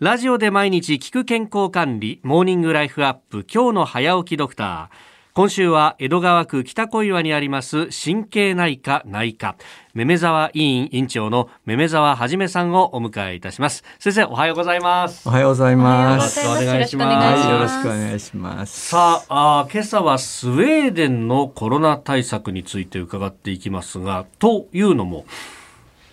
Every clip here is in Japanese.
ラジオで毎日聞く健康管理、モーニングライフアップ、今日の早起きドクター。今週は江戸川区北小岩にあります神経内科内科、めめ沢委員委員長のめめ沢はじめさんをお迎えいたします。先生、おはようございます。おはようございます。よろしくお願いしますはい、よろしくお願いします。さああー、今朝はスウェーデンのコロナ対策について伺っていきますが、というのも、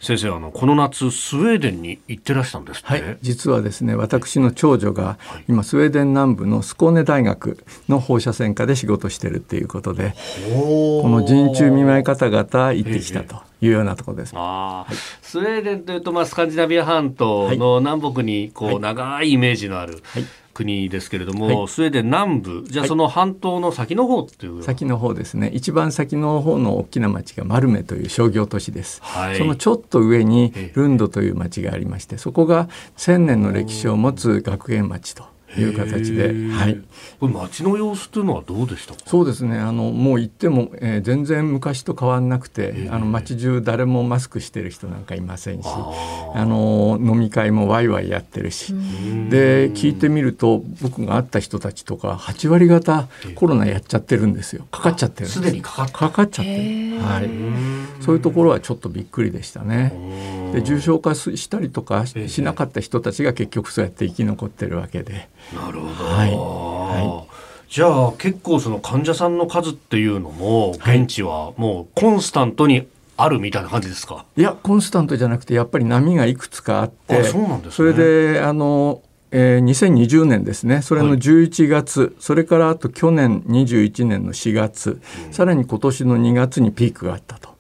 先生、あの、この夏、スウェーデンに行ってらしたんですって、はい、実はですね、私の長女が今スウェーデン南部のスコーネ大学の放射線科で仕事してるっていうことで、ここの人中見舞い方々行ってきたというようなところです。あー。スウェーデンというと、まあ、スカンジナビア半島の南北にこう、はい。長いイメージのあるはい。国ですけれども、はい。スウェーデン南部じゃあはい。その半島の先の方っていう、先の方ですね。一番先の方の大きな町がマルメという商業都市です、はい。そのちょっと上にええ。ルンドという町がありましてそこが千年の歴史を持つ学園町という形で、はい、これ街の様子というのはどうでしたか？そうですね。あのもう行っても、えー全然昔と変わんなくて、ええあの街中誰もマスクしてる人なんかいませんしああの飲み会もワイワイやってるし、ーで聞いてみると僕が会った人たちとか8割方ええコロナやっちゃってるんですよ。かかっちゃってるすすでにかかった。かかっちゃってる、はい、そういうところはちょっとびっくりでしたね。で重症化すしたりとかええ。ししなかった人たちが結局そうやって生き残ってるわけで。なるほど、はい。はじゃあ結構その患者さんの数っていうのもはい。現地はもうコンスタントにあるみたいな感じですか、いやコンスタントじゃなくてやっぱり波がいくつかあってあそうなんですね。それであの、えー2020年ですね。それのはい。11月、それからあと去年21年の4月、さらに今年の2月にピークがあったと。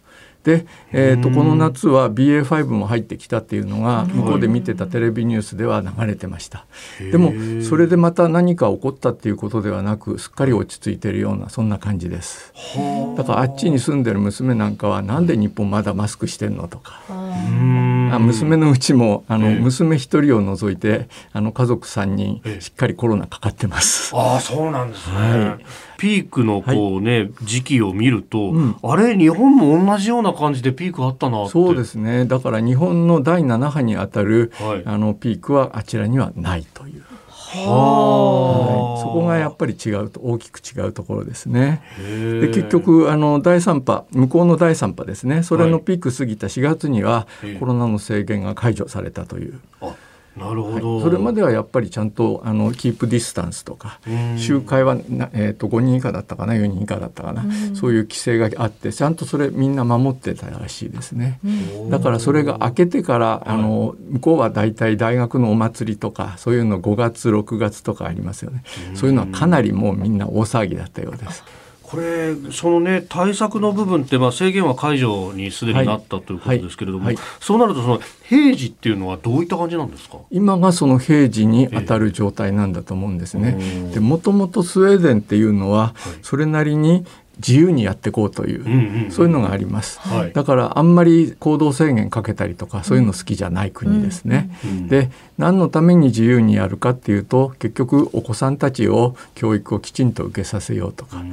で、えー、とこの夏は BA.5 も入ってきたっていうのが向こうで見てたテレビニュースでは流れてました。でもそれでまた何か起こったっていうことではなくすっかり落ち着いているようなそんな感じです。だからあっちに住んでる娘なんかはなんで日本まだマスクしてんのとか。あ娘のうちもあの、ええ。娘一人を除いてあの家族3人ええ。しっかりコロナかかってます。ああそうなんですね、はい。ピークのこうね、時期を見ると、うん。あれ日本も同じような感じでピークあったなそうですね。だから日本の第7波にあたる、はい。あのピークはあちらにはないという、ははい。そこがやっぱり違うと大きく違うところですね。でで結局あの第3波向こうの第3波ですね。それはいのピーク過ぎた4月には、ええコロナの制限が解除されたという、あなるほはい。ど、それまではやっぱりちゃんとあの keep distance とかうん。集会はな、えー、と5人以下だったかな4人以下だったかな、そういう規制があってちゃんとそれみんな守ってたらしいですね。だからそれが明けてからあの向こうは大体大学のお祭りとかそういうの5月6月とかありますよね。そういうのはかなりもうみんな大騒ぎだったようです。これそのね対策の部分って、まあ、制限は解除にすでになったということですけれども、はい。はいそうなるとその平時っていうのはどういった感じなんですか？今がその平時に当たる状態なんだと思うんですね。でもともとスウェーデンっていうのはそれなりに自由にやっていこうという、うんうんうん。そういうのがあります、はい。だからあんまり行動制限かけたりとかそういうの好きじゃない国ですね。うんで何のために自由にやるかっていうと結局お子さんたちを教育をきちんと受けさせようとか、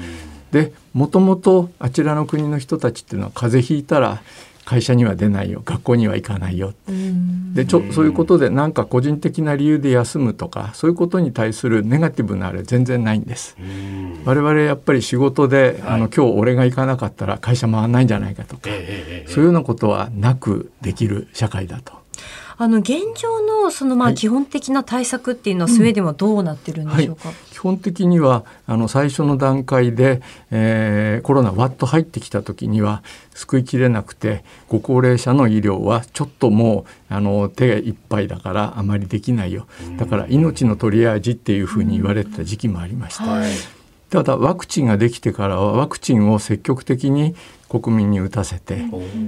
でもともとあちらの国の人たちっていうのは風邪ひいたら会社には出ないよ学校には行かないよ。でちょそういうことでなんか個人的な理由で休むとかそういうことに対するネガティブなあれ全然ないんです。うん。我々やっぱり仕事で、はい。あの今日俺が行かなかったら会社回んないんじゃないかとか、ええええええ。そういうようなことはなくできる社会だと。あの現状のそのまはい。あ基本的な対策っていうのはスウェーデンはどうなってるんでしょうか？基本的にはあの最初の段階で、えーコロナわっと入ってきた時には救いきれなくてご高齢者の医療はちょっともうあの手いっぱいだからあまりできないよ。だから命のトリアージっていうふうに言われてた時期もありました。はいただワクチンができてからはワクチンを積極的に国民に打たせて、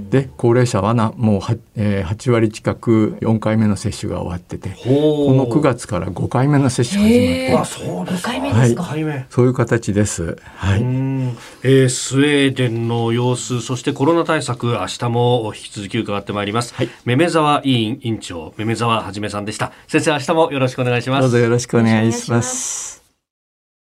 で高齢者はなもうは、えー8割近く4回目の接種が終わっててこの9月から5回目の接種始まってあそうです回目ですか。五回目そういう形です。はうい。ん。えースウェーデンの様子そしてコロナ対策明日も引き続き伺ってまいります、はい。めめ沢委員委員長めめ沢はじめさんでした。先生明日もよろしくお願いします。どうぞよろしくお願いし。ます